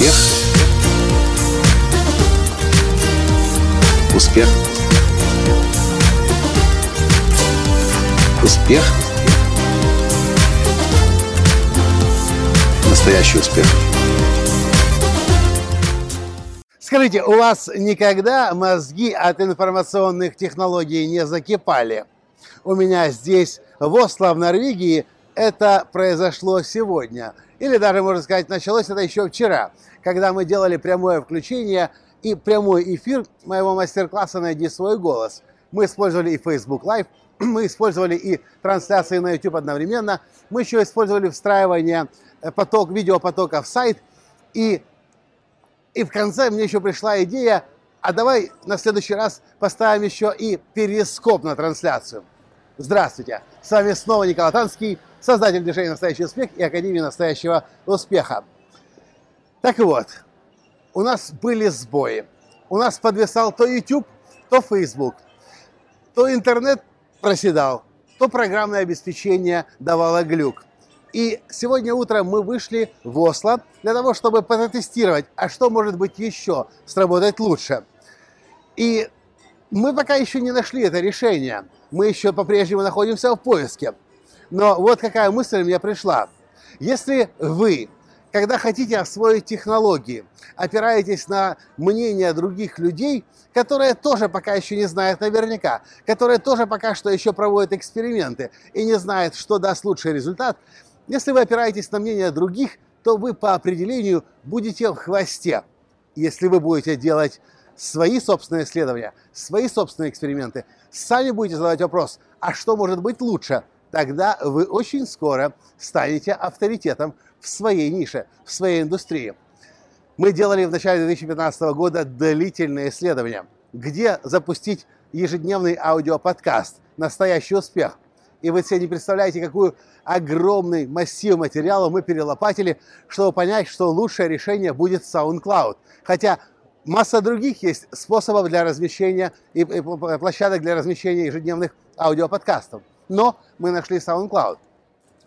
Успех. Успех. Успех. Настоящий успех. Скажите, у вас никогда мозги от информационных технологий не закипали? У меня здесь, в Осло, в Норвегии, это произошло сегодня. Или даже, можно сказать, началось это еще вчера, когда мы делали прямое включение и прямой эфир моего мастер-класса «Найди свой голос». Мы использовали и Facebook Live, мы использовали и трансляции на YouTube одновременно, мы еще использовали встраивание э, поток, видеопотока в сайт. И, и в конце мне еще пришла идея, а давай на следующий раз поставим еще и перископ на трансляцию. Здравствуйте! С вами снова Николай Танский, создатель движения «Настоящий успех» и Академии настоящего успеха. Так вот, у нас были сбои. У нас подвисал то YouTube, то Facebook, то интернет проседал, то программное обеспечение давало глюк. И сегодня утром мы вышли в Осло для того, чтобы протестировать, а что может быть еще сработать лучше. И мы пока еще не нашли это решение – мы еще по-прежнему находимся в поиске. Но вот какая мысль мне пришла. Если вы, когда хотите освоить технологии, опираетесь на мнение других людей, которые тоже пока еще не знают наверняка, которые тоже пока что еще проводят эксперименты и не знают, что даст лучший результат, если вы опираетесь на мнение других, то вы по определению будете в хвосте. Если вы будете делать свои собственные исследования, свои собственные эксперименты, сами будете задавать вопрос, а что может быть лучше? Тогда вы очень скоро станете авторитетом в своей нише, в своей индустрии. Мы делали в начале 2015 года длительные исследования, где запустить ежедневный аудиоподкаст «Настоящий успех». И вы себе не представляете, какую огромный массив материала мы перелопатили, чтобы понять, что лучшее решение будет SoundCloud. Хотя Масса других есть способов для размещения и, площадок для размещения ежедневных аудиоподкастов. Но мы нашли SoundCloud.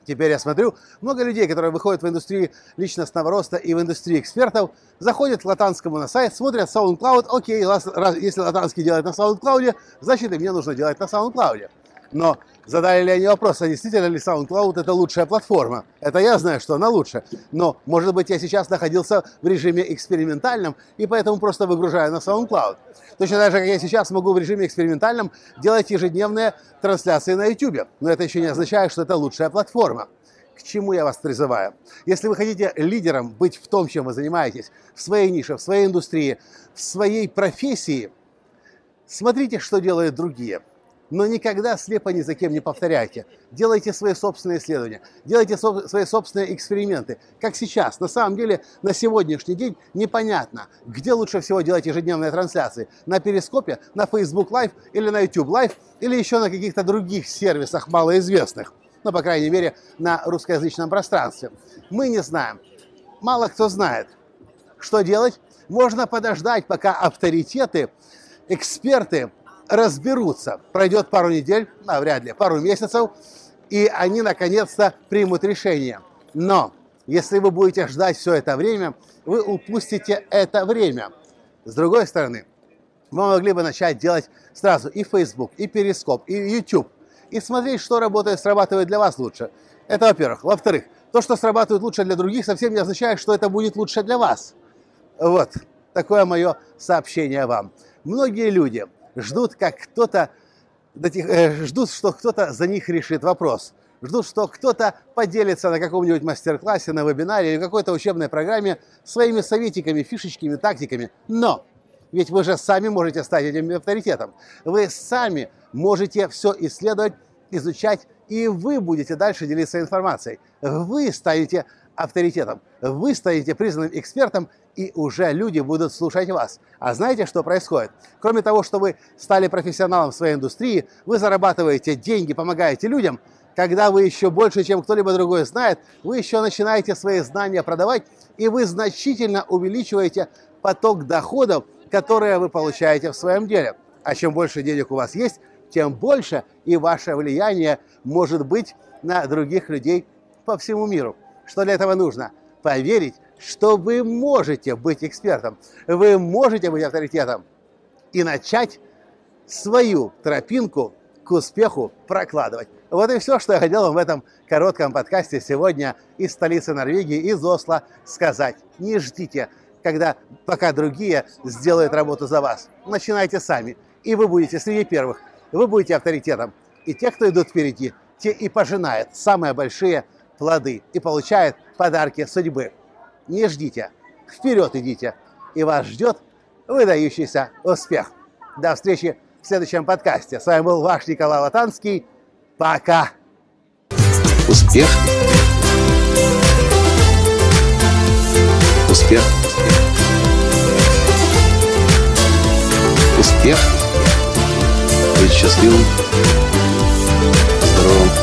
Теперь я смотрю, много людей, которые выходят в индустрию личностного роста и в индустрию экспертов, заходят к Латанскому на сайт, смотрят SoundCloud, окей, раз, если Латанский делает на SoundCloud, значит и мне нужно делать на SoundCloud. Но задали ли они вопрос, а действительно ли SoundCloud это лучшая платформа? Это я знаю, что она лучше. Но, может быть, я сейчас находился в режиме экспериментальном, и поэтому просто выгружаю на SoundCloud. Точно так же, как я сейчас могу в режиме экспериментальном делать ежедневные трансляции на YouTube. Но это еще не означает, что это лучшая платформа. К чему я вас призываю? Если вы хотите лидером быть в том, чем вы занимаетесь, в своей нише, в своей индустрии, в своей профессии, смотрите, что делают другие – но никогда слепо ни за кем не повторяйте. Делайте свои собственные исследования, делайте со- свои собственные эксперименты. Как сейчас. На самом деле, на сегодняшний день непонятно, где лучше всего делать ежедневные трансляции. На Перископе, на Facebook Live или на YouTube Live, или еще на каких-то других сервисах малоизвестных. Ну, по крайней мере, на русскоязычном пространстве. Мы не знаем. Мало кто знает. Что делать? Можно подождать, пока авторитеты, эксперты разберутся. Пройдет пару недель, а, вряд ли, пару месяцев, и они наконец-то примут решение. Но если вы будете ждать все это время, вы упустите это время. С другой стороны, вы могли бы начать делать сразу и Facebook, и Перископ, и YouTube, и смотреть, что работает, срабатывает для вас лучше. Это во-первых. Во-вторых, то, что срабатывает лучше для других, совсем не означает, что это будет лучше для вас. Вот такое мое сообщение вам. Многие люди ждут, как кто-то э, ждут, что кто-то за них решит вопрос. Ждут, что кто-то поделится на каком-нибудь мастер-классе, на вебинаре или какой-то учебной программе своими советиками, фишечками, тактиками. Но ведь вы же сами можете стать этим авторитетом. Вы сами можете все исследовать, изучать, и вы будете дальше делиться информацией. Вы станете авторитетом, вы станете признанным экспертом, и уже люди будут слушать вас. А знаете, что происходит? Кроме того, что вы стали профессионалом в своей индустрии, вы зарабатываете деньги, помогаете людям, когда вы еще больше, чем кто-либо другой знает, вы еще начинаете свои знания продавать, и вы значительно увеличиваете поток доходов, которые вы получаете в своем деле. А чем больше денег у вас есть, тем больше и ваше влияние может быть на других людей по всему миру. Что для этого нужно? Поверить, что вы можете быть экспертом, вы можете быть авторитетом и начать свою тропинку к успеху прокладывать. Вот и все, что я хотел вам в этом коротком подкасте сегодня из столицы Норвегии, из Осло сказать. Не ждите, когда пока другие сделают работу за вас. Начинайте сами, и вы будете среди первых. Вы будете авторитетом. И те, кто идут впереди, те и пожинают самые большие плоды и получают подарки судьбы. Не ждите, вперед идите, и вас ждет выдающийся успех. До встречи в следующем подкасте. С вами был ваш Николай Латанский. Пока! Успех! Успех! Успех! Быть счастливым, здоровым